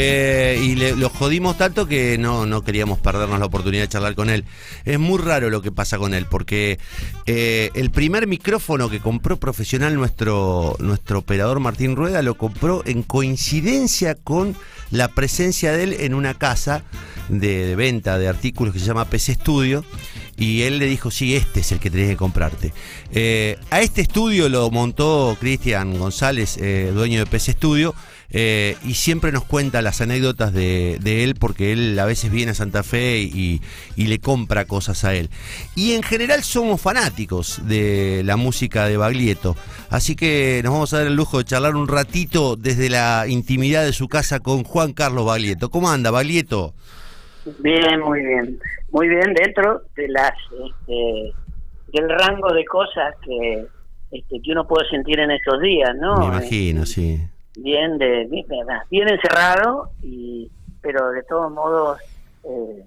Eh, y le, lo jodimos tanto que no, no queríamos perdernos la oportunidad de charlar con él. Es muy raro lo que pasa con él, porque eh, el primer micrófono que compró profesional nuestro, nuestro operador Martín Rueda lo compró en coincidencia con la presencia de él en una casa de, venta de artículos que se llama PC Studio. Y él le dijo, sí, este es el que tenés que comprarte. Eh, a este estudio lo montó Cristian González, dueño de PC Studio, eh, y siempre nos cuenta las anécdotas de, de él, porque él a veces viene a Santa Fe y, y le compra cosas a él. Y en general somos fanáticos de la música de Baglietto. Así que nos vamos a dar el lujo de charlar un ratito desde la intimidad de su casa con Juan Carlos Baglietto. ¿Cómo anda, Baglietto? Bien, muy bien. Muy bien dentro de las este, del rango de cosas que este, que uno puede sentir en estos días, ¿no? Me imagino, sí. Bien de bien, bien encerrado y pero de todos modos eh,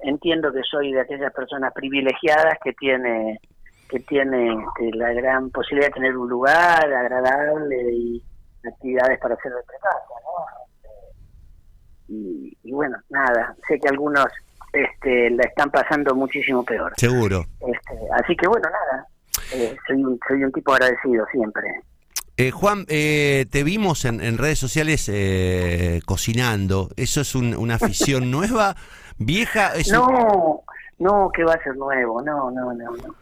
entiendo que soy de aquellas personas privilegiadas que tiene que tiene este, la gran posibilidad de tener un lugar agradable y actividades para hacer desde casa, ¿no? y, y, bueno, nada, sé que algunos este, la están pasando muchísimo peor. Seguro. Este, así que bueno, nada, eh, soy, un, soy un tipo agradecido siempre. Eh, Juan, eh, te vimos en, en redes sociales eh, cocinando. ¿Eso es un, una afición nueva, vieja? Es no, un... no, que va a ser nuevo, no, no, no, no.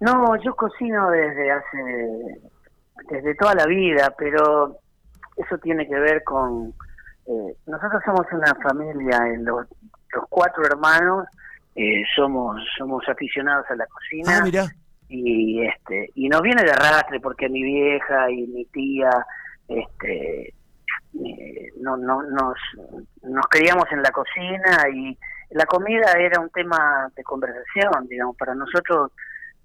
No, yo cocino desde hace, desde toda la vida, pero eso tiene que ver con, eh, nosotros somos una familia, los, los cuatro hermanos eh, somos somos aficionados a la cocina ah, mira. Y este y nos viene de arrastre porque mi vieja y mi tía este eh, no, no nos nos criamos en la cocina y la comida era un tema de conversación digamos para nosotros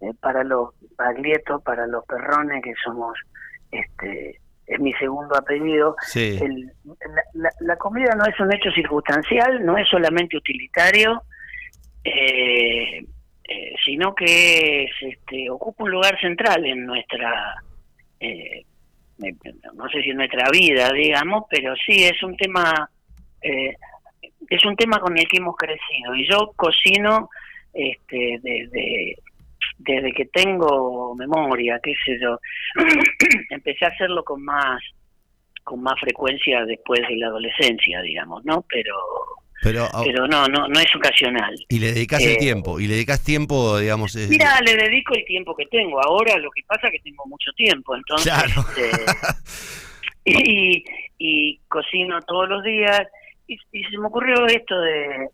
eh, para los baglietos para los perrones que somos este es mi segundo apellido, sí. el, la, la, la, comida no es un hecho circunstancial, no es solamente utilitario, eh, eh, sino que es, este, ocupa un lugar central en nuestra, eh, no sé si en nuestra vida, digamos, pero sí es un tema, eh, es un tema con el que hemos crecido. Y yo cocino este, desde desde que tengo memoria, qué sé yo, empecé a hacerlo con más con más frecuencia después de la adolescencia, digamos, ¿no? Pero pero, pero no, no, no es ocasional. Y le dedicas eh, el tiempo, y le dedicas tiempo, digamos. Es... Mira, le dedico el tiempo que tengo. Ahora lo que pasa es que tengo mucho tiempo, entonces. Claro. Eh, y, y cocino todos los días. Y, y se me ocurrió esto de,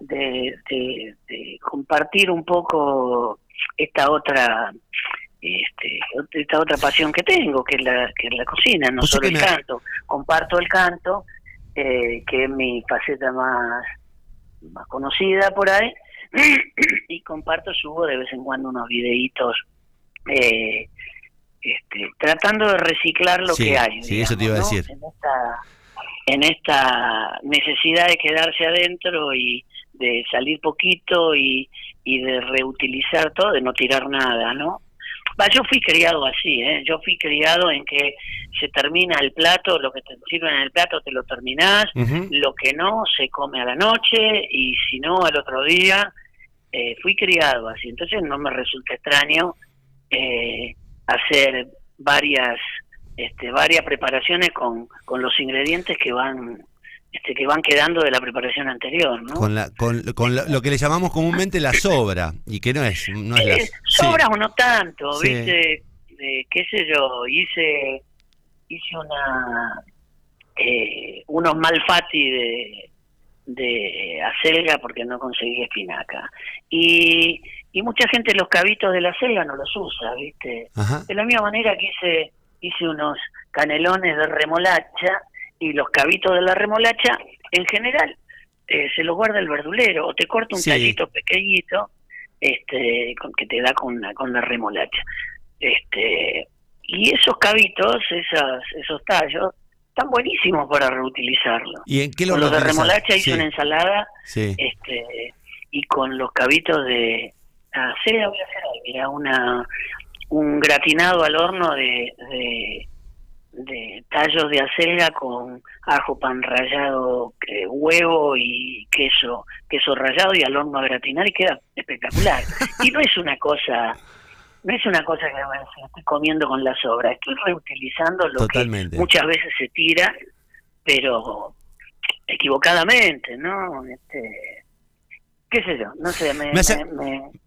de, de, de compartir un poco esta otra este, esta otra pasión que tengo que es la que es la cocina no solo el me... canto comparto el canto eh, que es mi faceta más más conocida por ahí y comparto subo de vez en cuando unos videitos eh, este, tratando de reciclar lo sí, que hay sí digamos, eso te iba a decir ¿no? en esta en esta necesidad de quedarse adentro y de salir poquito y, y de reutilizar todo, de no tirar nada, ¿no? Va, yo fui criado así, ¿eh? Yo fui criado en que se termina el plato, lo que te sirven en el plato te lo terminás, uh -huh. lo que no se come a la noche y si no al otro día. Eh, fui criado así, entonces no me resulta extraño eh, hacer varias este, varias preparaciones con, con los ingredientes que van este, que van quedando de la preparación anterior, ¿no? Con, la, con, con lo, lo, que le llamamos comúnmente la sobra, y que no es... No es la, eh, sobra sí. o no tanto, sí. ¿viste? Eh, qué sé yo, hice hice una eh, unos malfati de, de acelga porque no conseguí espinaca. Y, y mucha gente los cabitos de la acelga no los usa, ¿viste? Ajá. De la misma manera que hice, hice unos canelones de remolacha y los cabitos de la remolacha, en general, eh, se los guarda el verdulero o te corta un sí. tallito pequeñito este con, que te da con la, con la remolacha. Este y esos cabitos, esas, esos tallos, están buenísimos para reutilizarlo. ¿Y en qué lo Con los de remolacha hice sí. una ensalada sí. este y con los cabitos de ah, voy a hacer mira una un gratinado al horno de, de de tallos de acelga con ajo pan rallado, eh, huevo y queso, queso rallado y al horno a gratinar y queda espectacular. y no es una cosa, no es una cosa que estoy comiendo con la sobra, estoy reutilizando lo que muchas veces se tira, pero equivocadamente, ¿no? Este, qué sé yo, no sé, me,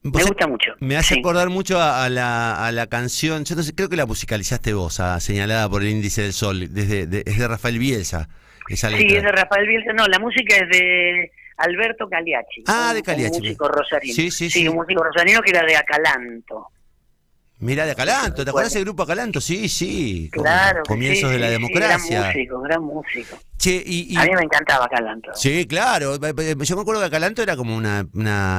gusta mucho. Me hace acordar mucho a, la, a la canción, yo no sé, creo que la musicalizaste vos, señalada por el Índice del Sol, desde, es de Rafael Bielsa. Esa Sí, es de Rafael Bielsa, no, la música es de Alberto Cagliacci. Ah, de Cagliacci. Un músico rosarino. Sí, sí, sí. Sí, un músico rosarino que era de Acalanto. Mira, de Acalanto, ¿te acuerdas del grupo Acalanto? Sí, sí. Claro. Comienzos de la democracia. gran músico, gran músico. Che, y, A mí me encantaba Acalanto. Sí, claro. Yo me acuerdo que Acalanto era como una.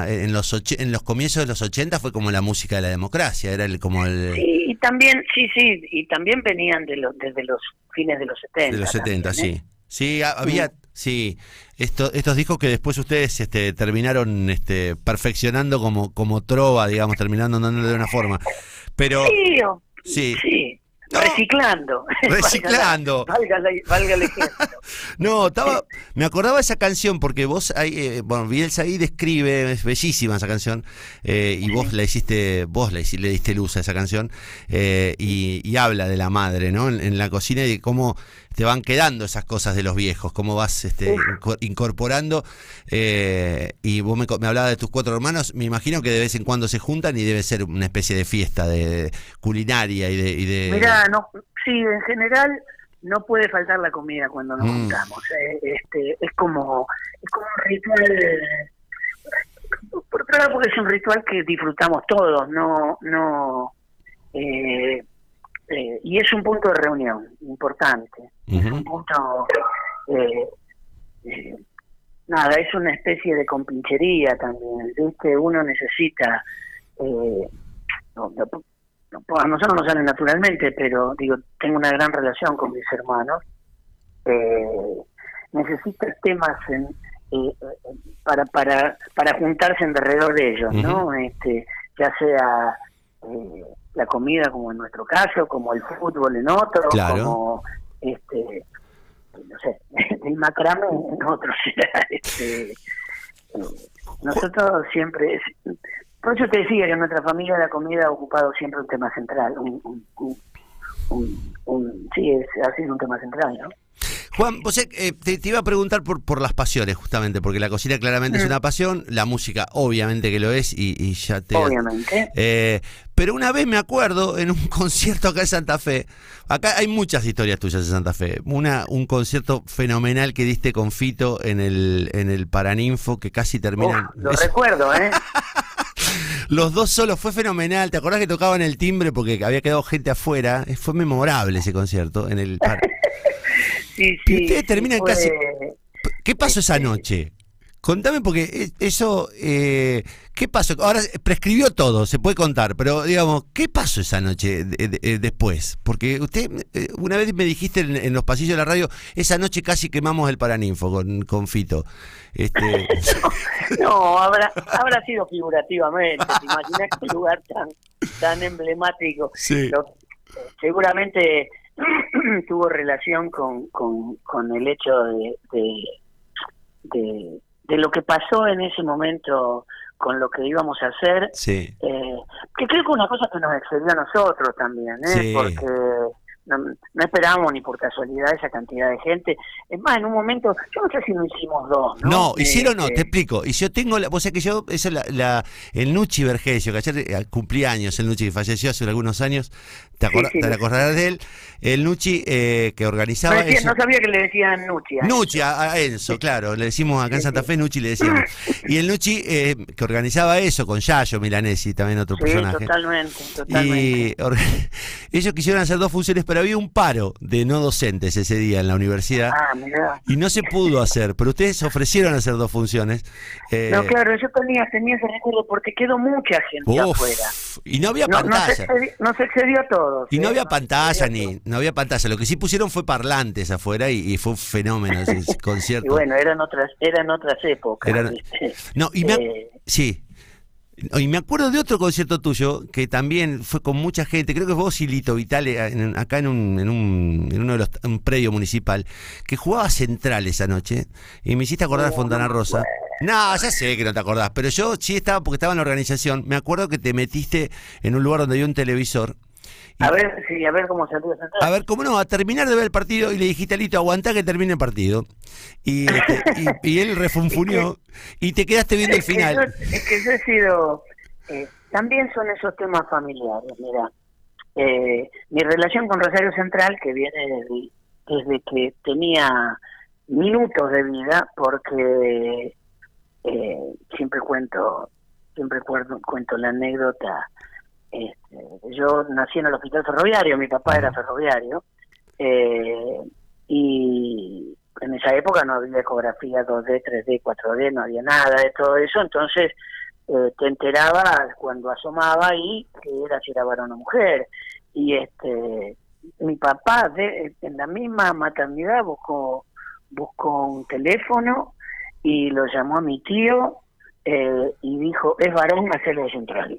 en, los en los comienzos de los 80 fue como la música de la democracia. Era el, como el. Sí, y también, sí, sí. Y también venían de los, desde los fines de los 70. De los 70, sí. ¿eh? Sí, había. Sí, esto, estos discos que después ustedes este, terminaron este, perfeccionando como, como trova, digamos, terminando dándole de una forma. Pero. Sí, sí. Reciclando. Reciclando. valga, valga el no, estaba, me acordaba esa canción porque vos, ahí, eh, bueno, Bielsa ahí describe, es bellísima esa canción, eh, y vos la hiciste, vos le, le diste luz a esa canción, eh, y, habla de la madre, ¿no? En, en la cocina y de cómo te van quedando esas cosas de los viejos, cómo vas este, incorporando. Eh, y vos me, me hablabas de tus cuatro hermanos, me imagino que de vez en cuando se juntan y debe ser una especie de fiesta de, culinaria y de... Y de... Mira, no, sí, en general no puede faltar la comida cuando nos mm. juntamos. Eh, este, es como es como un ritual por otro lado porque es un ritual que disfrutamos todos no no eh, eh, y es un punto de reunión importante. Es un punto. Eh, eh, nada, es una especie de compinchería también. ¿viste? Uno necesita. Eh, no, a nosotros no sale naturalmente, pero digo, tengo una gran relación con mis hermanos. necesita temas en, para, para, para juntarse alrededor de ellos, ¿no? este Ya sea la comida como en nuestro caso, como el fútbol en otro, como este no sé, el macrame en otro este, eh, nosotros siempre por eso te decía que en nuestra familia la comida ha ocupado siempre un tema central, un, un, un, sí, es, ha sido un tema central, ¿no? Juan, vos eh, te, iba a preguntar por, por las pasiones, justamente, porque la cocina claramente es una pasión, la música obviamente que lo es, y, ya te... Obviamente. Eh, pero una vez me acuerdo en un concierto acá en Santa Fe, acá hay muchas historias tuyas en Santa Fe, una, un concierto fenomenal que diste con Fito en el, en el Paraninfo que casi termina... lo recuerdo, ¿eh? Los dos solos, fue fenomenal. ¿Te acordás que tocaban el timbre porque había quedado gente afuera? Fue memorable ese concierto en el sí, sí. ustedes terminan casi. ¿Qué pasó esa este, noche? Contame porque eso, eh, ¿qué pasó? Ahora prescribió todo, se puede contar, pero digamos, ¿qué pasó esa noche después? Porque usted, eh, una vez me dijiste en, los pasillos de la radio, esa noche casi quemamos el Paraninfo con, con Fito. Este... no, habrá, habrá sido figurativamente, ¿te imaginas qué lugar tan, tan emblemático? Sí. seguramente tuvo relación con, con, con el hecho de, de, de, lo que pasó en ese momento con lo que íbamos a hacer, sí. eh, que creo que una cosa que nos excedió a nosotros también, ¿eh? porque no, esperábamos ni por casualidad esa cantidad de gente. Es más, en un momento, yo no sé si lo hicimos dos. No, no hicieron no, te explico. Y yo tengo, la, vos sabés que yo, esa la, la, el Nuchi Vergesio, que ayer eh, cumplí años, el Nuchi que falleció hace algunos años, ¿te, acordarás de él? El Nuchi eh, que organizaba. No, sabía que le decían Nuchi. A Nuchi, a, Enzo, claro, le decimos acá en Santa Fe, Nuchi le decíamos. y el Nuchi eh, que organizaba eso con Yayo Milanesi, también otro personaje. Totalmente, totalmente. Y ellos quisieron hacer dos funciones, pero había un paro de no docentes ese día en la universidad. Ah, y no se pudo hacer, pero ustedes ofrecieron hacer dos funciones. Eh, no, claro, yo tenía, tenía ese recuerdo porque quedó mucha gente afuera. Y no había pantalla. No se, excedió, todo. Y no ¿eh? había pantalla, ni no había pantalla. Lo que sí pusieron fue parlantes afuera y, fue un fenómeno ese concierto. Y bueno, eran otras, eran otras épocas. no, y me, eh, sí. Y me acuerdo de otro concierto tuyo que también fue con mucha gente, creo que vos y Lito Vitale, acá en, un, en, un, en uno de los un predio municipal, que jugaba central esa noche y me hiciste acordar de Fontana Rosa. No, ya sé que no te acordás, pero yo sí estaba, porque estaba en la organización, me acuerdo que te metiste en un lugar donde había un televisor a ver, sí, a ver cómo se. A ver, cómo no, a terminar de ver el partido y le dijiste a Lito, aguantá que termine el partido. Y, este, y, él refunfunió y te quedaste viendo el final. es que yo he sido... Eh, también son esos temas familiares, mira. Eh, mi relación con Rosario Central, que viene desde, que tenía minutos de vida, porque eh, siempre cuento siempre cuento, cuento la anécdota este, yo nací en el hospital ferroviario, mi papá era ferroviario, eh, y en esa época no había ecografía 2D, 3D, 4D, no había nada de todo eso, entonces eh, te enterabas cuando asomaba y que era si era varón o mujer. Y este mi papá de, en la misma maternidad buscó, buscó un teléfono y lo llamó a mi tío eh, y dijo, es varón Marcelo Central.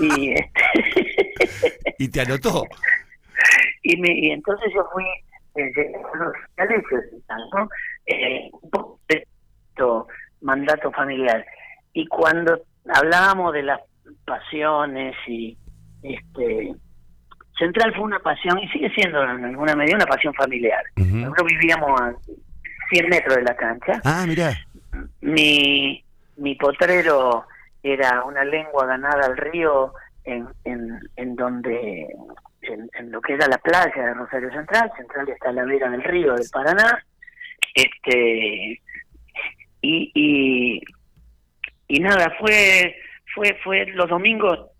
Y, este, y te anotó. y, me, y entonces yo fui eh, ¿no? eh, un poco de mandato familiar. Y cuando hablábamos de las pasiones y este Central fue una pasión y sigue siendo en alguna medida una pasión familiar. Nosotros vivíamos a 100 metros de la cancha. Ah, mira. Mi, mi potrero era una lengua ganada al río en, en, en donde en, lo que era la playa de Rosario Central, Central está a la vera del río del Paraná, este y, y, y nada, fue, fue, fue los domingos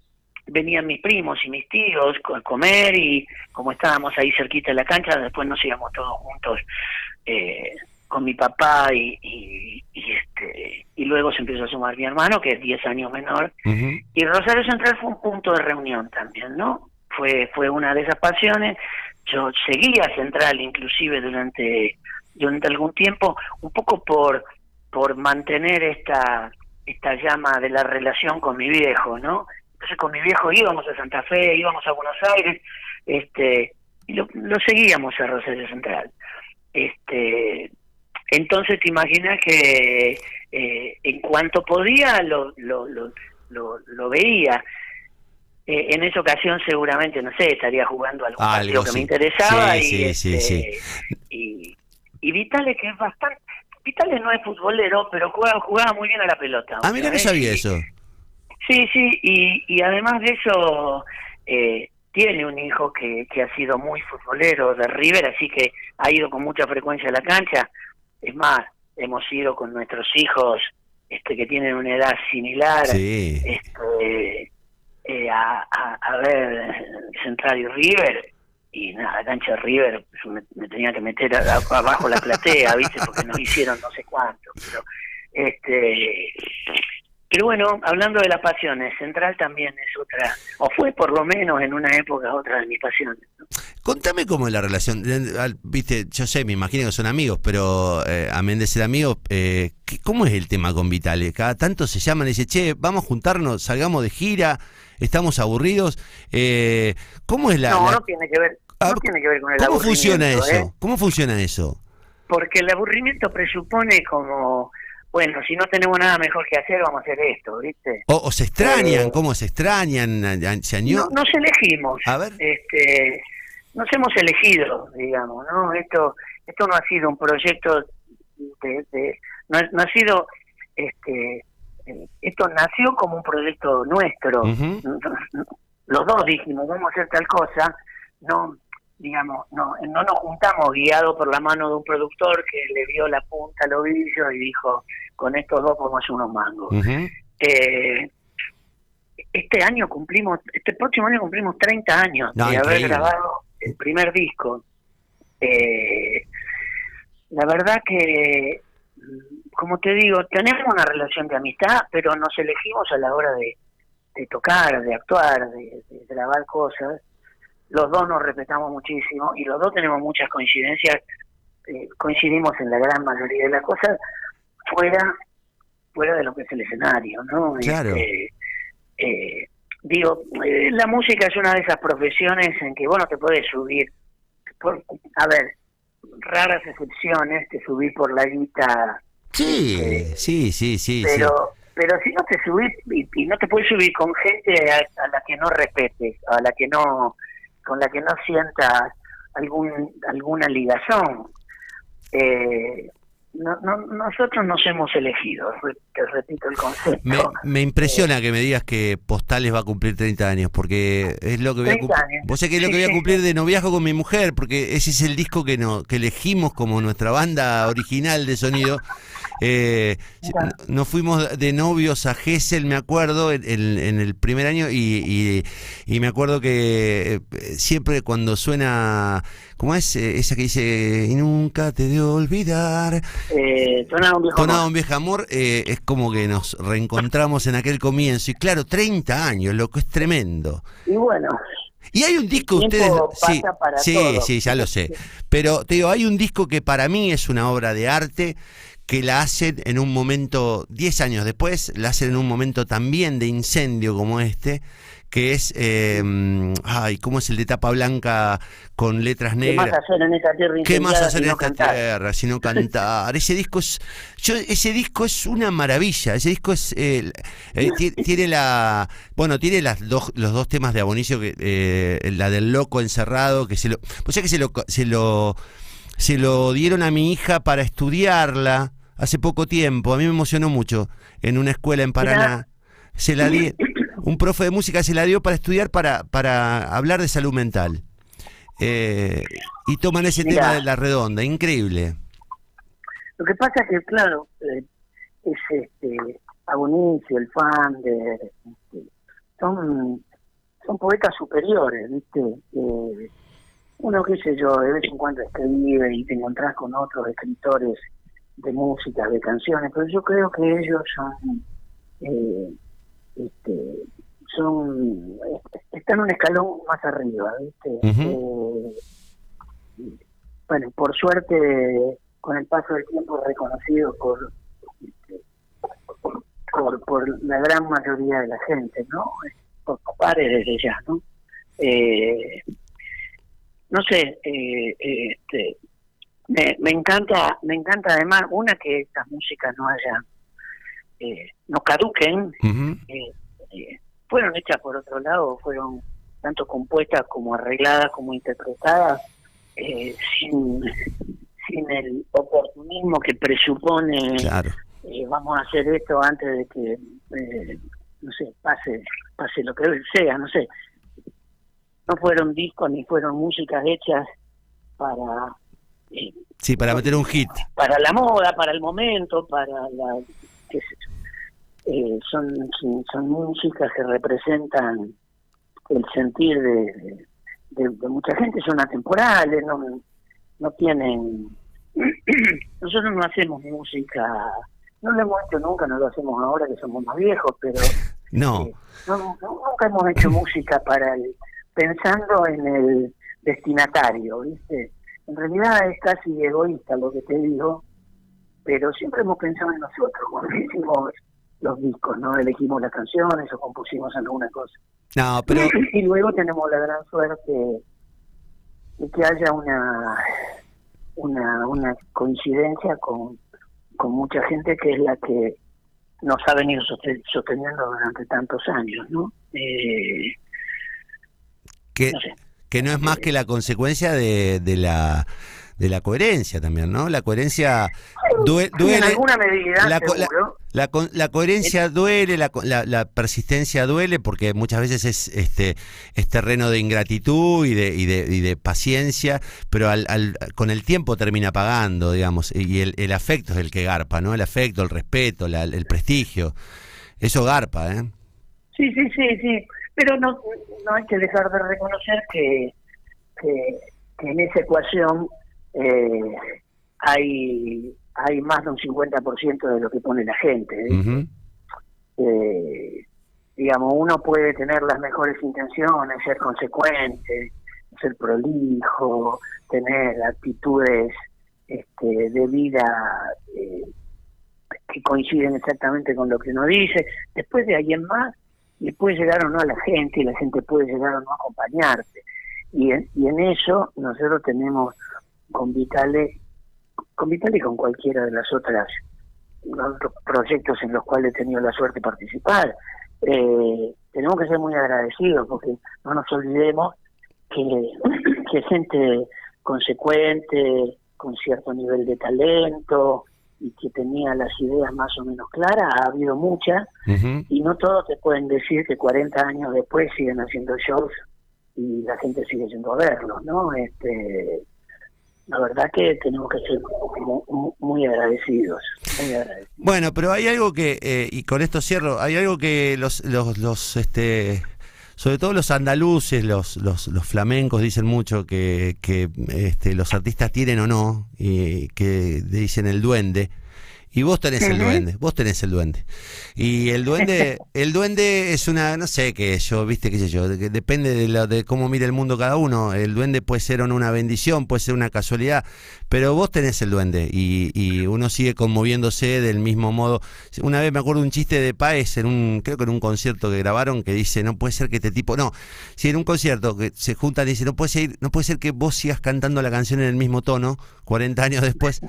venían mis primos y mis tíos a comer y como estábamos ahí cerquita de la cancha, después nos íbamos todos juntos eh, con mi papá y, y, este y luego se empezó a sumar mi hermano que es 10 años menor. Y Rosario Central fue un punto de reunión también no fue fue una de esas pasiones. Yo seguía Central inclusive durante durante algún tiempo un poco por por mantener esta esta llama de la relación con mi viejo no entonces con mi viejo íbamos a Santa Fe íbamos a Buenos Aires este y lo, lo seguíamos a Rosario Central. Este entonces te imaginas que eh, en cuanto podía lo, lo, lo, lo, veía. Eh, en esa ocasión seguramente, no sé, estaría jugando algún partido que me interesaba y, este, y, y Vitale que es bastante... Vitale no es futbolero, pero jugaba, jugaba muy bien a la pelota. Ah, mira, no sabía eso. Sí, sí, y, y además de eso... Eh, tiene un hijo que, que ha sido muy futbolero de River, así que ha ido con mucha frecuencia a la cancha. Es más, hemos ido con nuestros hijos este que tienen una edad similar este, eh, a, a, ver Central y River y nada, cancha de River me, tenía que meter abajo la platea, ¿viste? Porque nos hicieron no sé cuánto, pero este pero bueno, hablando de las pasiones, Central también es otra, o fue por lo menos en una época otra de mis pasiones. Contame cómo es la relación. Viste, yo sé, me imagino que son amigos, pero eh, amén de ser amigos, eh, ¿cómo es el tema con Vitale? Cada tanto se llaman y dicen, che, vamos a juntarnos, salgamos de gira, estamos aburridos. Eh, ¿Cómo es la.? No, no tiene que ver. No tiene que ver con el ¿Cómo funciona eso? ¿eh? ¿Cómo funciona eso? Porque el aburrimiento presupone como bueno, si no tenemos nada mejor que hacer, vamos a hacer esto, ¿viste? O, se extrañan, eh, ¿cómo se extrañan? No, nos elegimos. A ver. Este, nos hemos elegido, digamos, ¿no? Esto esto no ha sido un proyecto de... no, ha sido... este eh, Esto nació como un proyecto nuestro. Los dos dijimos, vamos a hacer tal cosa. No digamos, no, no nos juntamos guiado por la mano de un productor que le vio la punta al ovillo y dijo, con estos dos podemos hacer unos mangos. eh, este año cumplimos, este próximo año cumplimos 30 años de haber grabado el primer disco. Eh, la verdad que, como te digo, tenemos una relación de amistad, pero nos elegimos a la hora de, de tocar, de actuar, de grabar cosas los dos nos respetamos muchísimo y los dos tenemos muchas coincidencias, eh, coincidimos en la gran mayoría de las cosas fuera fuera de lo que es el escenario, ¿no? Claro. Este, eh, digo, eh, la música es una de esas profesiones en que vos no te puedes subir. Por, a ver, raras excepciones, te subís por la guita. Sí, este, sí, sí, sí. Pero, pero si no te subís y, no te puedes subir con gente a, la que no respetes, a la que no, con la que no sientas algún alguna ligación. Eh, no, no, nosotros nos hemos elegido, te repito el concepto. Me, me impresiona que me digas que Postales va a cumplir 30 años, porque es lo que voy a cumplir. Vos sé que es lo que voy a cumplir de noviazgo con mi mujer, porque ese es el disco que, no, que elegimos como nuestra banda original de sonido. Eh, nos fuimos de novios a Gessel, me acuerdo, en, el primer año, y, y, me acuerdo que eh, siempre cuando suena, ¿cómo es? Eh, esa que dice, y nunca te de olvidar. Eh, tonado un viejo amor. un viejo amor, es como que nos reencontramos en aquel comienzo. Y claro, 30 años, lo que es tremendo. Y bueno, y hay un disco, ustedes. Sí, sí, sí, ya lo sé. Pero te digo, hay un disco que para mí es una obra de arte que la hacen en un momento, 10 años después, la hacen en un momento también de incendio como este, que es, eh, ay, ¿cómo es el de tapa blanca con letras negras? ¿Qué más hacer en esta tierra? ¿Qué más hacer en esta tierra sino cantar? ese disco es, yo, ese disco es una maravilla. Ese disco es, eh, tiene la, bueno, tiene las dos, los dos temas de Abonicio, que, eh, la del loco encerrado, que se lo, o sea que se lo, se lo, se lo dieron a mi hija para estudiarla hace poco tiempo, a mí me emocionó mucho, en una escuela en Paraná. Se la di, un profe de música se la dio para estudiar, para, para hablar de salud mental. Eh, y toman ese tema de la redonda, increíble. Lo que pasa es que, claro, eh, es este, Abonicio, el fan de... Este, son, son poetas superiores, ¿viste? Eh, uno, qué sé yo, de vez en cuando escribe y te encontrás con otros escritores de música, de canciones, pero yo creo que ellos son, eh, este, son, están un escalón más arriba, ¿viste? Eh, bueno, por suerte, con el paso del tiempo reconocido por, este, por, por la gran mayoría de la gente, ¿no? Por pares desde ya, ¿no? Eh, no sé, eh, este, me, me encanta me encanta además una que estas músicas no hayan eh, no caduquen eh, eh, fueron hechas por otro lado fueron tanto compuestas como arregladas como interpretadas sin sin el oportunismo que presupone vamos a hacer esto antes de que no sé pase pase lo que sea no sé. No fueron discos ni fueron músicas hechas para sí, para meter un hit. Para la moda, para el momento, para la... Eh, son, son, músicas que representan el sentir de, de, mucha gente, son atemporales, no, no tienen... Nosotros no hacemos música, no lo hemos hecho nunca, no lo hacemos ahora que somos más viejos, pero... No. Eh, nunca hemos hecho música para el, pensando en el destinatario, ¿viste? En realidad es casi egoísta lo que te digo, pero siempre hemos pensado en nosotros cuando hicimos los discos, ¿no? Elegimos las canciones o compusimos alguna cosa. No, pero... Y, luego tenemos la gran suerte de que haya una una, una coincidencia con, con mucha gente que es la que nos ha venido sosteniendo durante tantos años, ¿no? Eh, que, que no es más que la consecuencia de, de la de la coherencia también, ¿no? La coherencia duele. en alguna medida, la, la, la, coherencia duele, la, la, persistencia duele, porque muchas veces es este es terreno de ingratitud y de, y de, y de paciencia, pero al, al, con el tiempo termina pagando, digamos, y el, el afecto es el que garpa, ¿no? El afecto, el respeto, el prestigio. Eso garpa, ¿eh? Sí, sí, sí, sí pero no, no hay que dejar de reconocer que, que, en esa ecuación eh, hay, hay más de un 50% de lo que pone la gente. eh, digamos, uno puede tener las mejores intenciones, ser consecuente, ser prolijo, tener actitudes este, de vida eh, que coinciden exactamente con lo que uno dice. Después de alguien más, le puede llegar o no a la gente y la gente puede llegar o no a acompañarte. Y en, y en eso nosotros tenemos con Vitale, con Vitale y con cualquiera de las otras otros proyectos en los cuales he tenido la suerte de participar, eh, tenemos que ser muy agradecidos porque no nos olvidemos que, que gente consecuente, con cierto nivel de talento y que tenía las ideas más o menos claras, ha habido muchas, y no todos te pueden decir que 40 años después siguen haciendo shows y la gente sigue yendo a verlos, ¿no? Este, la verdad que tenemos que ser muy, agradecidos, Bueno, pero hay algo que, eh, y con esto cierro, hay algo que los, los, los este, sobre todo los andaluces, los, los, los flamencos dicen mucho que, que este, los artistas tienen o no, y que dicen el duende. Y vos tenés el duende, vos tenés el duende. Y el duende, el duende es una, no sé qué, yo, viste, qué sé yo, depende de, lo, de cómo mire el mundo cada uno. El duende puede ser una bendición, puede ser una casualidad, pero vos tenés el duende y, y uno sigue conmoviéndose del mismo modo. Una vez me acuerdo un chiste de Paez en un, creo que en un concierto que grabaron que dice, no puede ser que este tipo, no, si en un concierto que se juntan y dice, no puede ser, no puede ser que vos sigas cantando la canción en el mismo tono, 40 años después.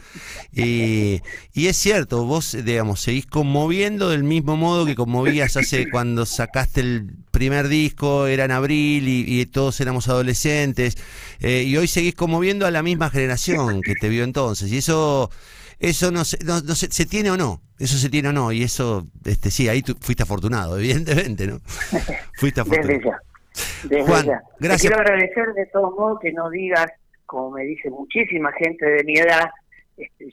Y, y es cierto, vos, digamos, seguís conmoviendo del mismo modo que conmovías hace cuando sacaste el primer disco, era en abril y, todos éramos adolescentes, eh, y hoy seguís conmoviendo a la misma generación que te vio entonces, y eso eso no, se, no, se, tiene o no, eso se tiene o no, y eso, este sí, ahí tú fuiste afortunado, evidentemente, ¿no? Fuiste afortunado. Desde Juan, gracias. Te quiero agradecer de todos modos que no digas, como me dice muchísima gente de mi edad,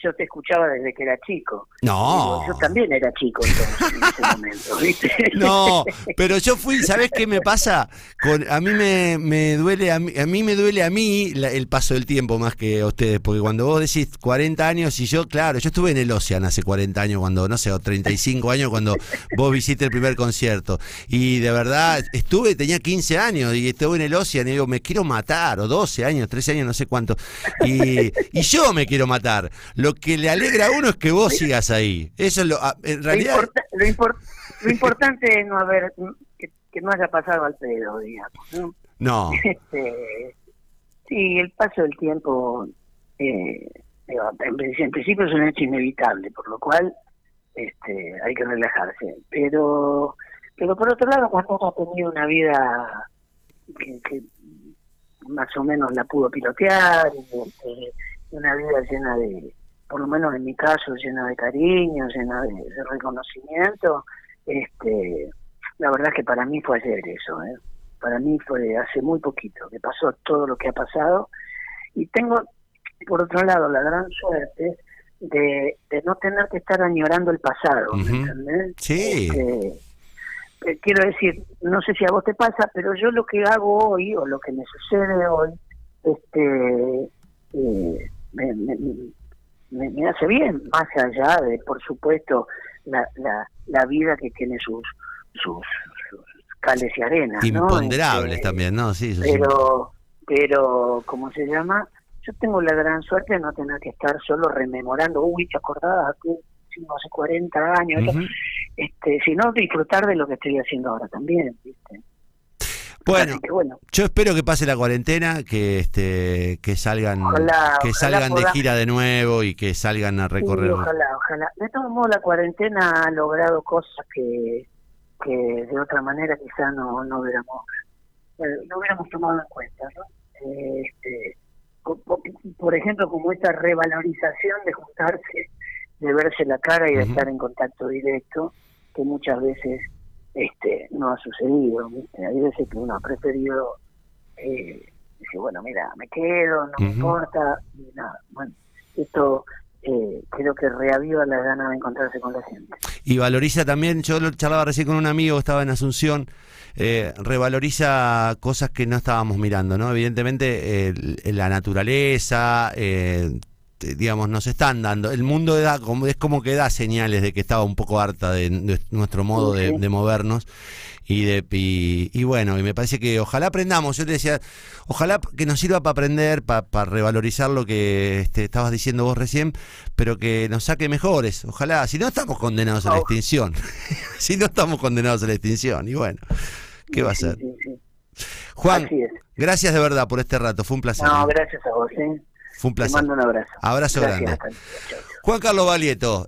yo te escuchaba desde que era chico. No. yo también era chico entonces, en ese momento, ¿viste? No, pero yo fui, ¿sabes qué me pasa? Con, a mí me, me duele, a mí, a mí, me duele a mí el paso del tiempo más que a ustedes, porque cuando vos decís 40 años y yo, claro, yo estuve en el Ocean hace 40 años, cuando, no sé, o 35 años, cuando vos visité el primer concierto. Y de verdad, estuve, tenía 15 años y estuve en el Ocean y digo, me quiero matar, o 12 años, 13 años, no sé cuánto. Y, y yo me quiero matar. Lo que le alegra a uno es que vos sigas ahí. Eso es lo. Ah, en realidad. Lo, importante es no haber. Que, no haya pasado al pedo, digamos. No. Este, sí, el paso del tiempo. Eh, en, principio es un hecho inevitable, por lo cual este, hay que relajarse. Pero, pero por otro lado, cuando uno ha tenido una vida que, más o menos la pudo pilotear, este, una vida llena de, por lo menos en mi caso, llena de cariño, llena de, reconocimiento, este, la verdad es que para mí fue ayer eso, ¿eh? para mí fue hace muy poquito que pasó todo lo que ha pasado y tengo, por otro lado, la gran suerte de, de no tener que estar añorando el pasado, ¿me Sí. Este, eh, quiero decir, no sé si a vos te pasa, pero yo lo que hago hoy o lo que me sucede hoy, este, eh, me, me, hace bien, más allá de, por supuesto, la, la, la vida que tiene sus, sus, cales y arenas. Imponderables este, también, ¿no? Sí, pero, pero, ¿cómo se llama? Yo tengo la gran suerte de no tener que estar solo rememorando, uy, te acordabas tú hace 40 años, este, sino disfrutar de lo que estoy haciendo ahora también, ¿viste? Bueno, yo espero que pase la cuarentena, que este, que salgan, que salgan de gira de nuevo y que salgan a recorrer. ojalá, ojalá. De todos modos, la cuarentena ha logrado cosas que, que de otra manera quizá no, no hubiéramos, no hubiéramos tomado en cuenta, ¿no? Este, por ejemplo, como esta revalorización de juntarse, de verse la cara y de estar en contacto directo, que muchas veces este no ha sucedido. Hay veces que uno ha preferido eh, decir, bueno, mira, me quedo, no me importa, y nada. Bueno, esto eh, creo que reaviva la gana de encontrarse con la gente. Y valoriza también, yo lo charlaba recién con un amigo estaba en Asunción, eh, revaloriza cosas que no estábamos mirando, ¿no? Evidentemente la naturaleza, digamos, nos están dando. El mundo da, como, es como que da señales de que estaba un poco harta de, de nuestro modo de, de movernos. Y, de, y, y, bueno, y me parece que ojalá aprendamos. Yo te decía, ojalá que nos sirva para aprender, para, para revalorizar lo que este, estabas diciendo vos recién, pero que nos saque mejores. Ojalá, si no estamos condenados a la extinción. si no estamos condenados a la extinción. Y bueno, ¿qué va a ser? Juan, gracias de verdad por este rato. Fue un placer. No, gracias a vos. ¿eh? Fue un placer. Te mando un abrazo. Abrazo gracias, grande. Juan Carlos Valieto.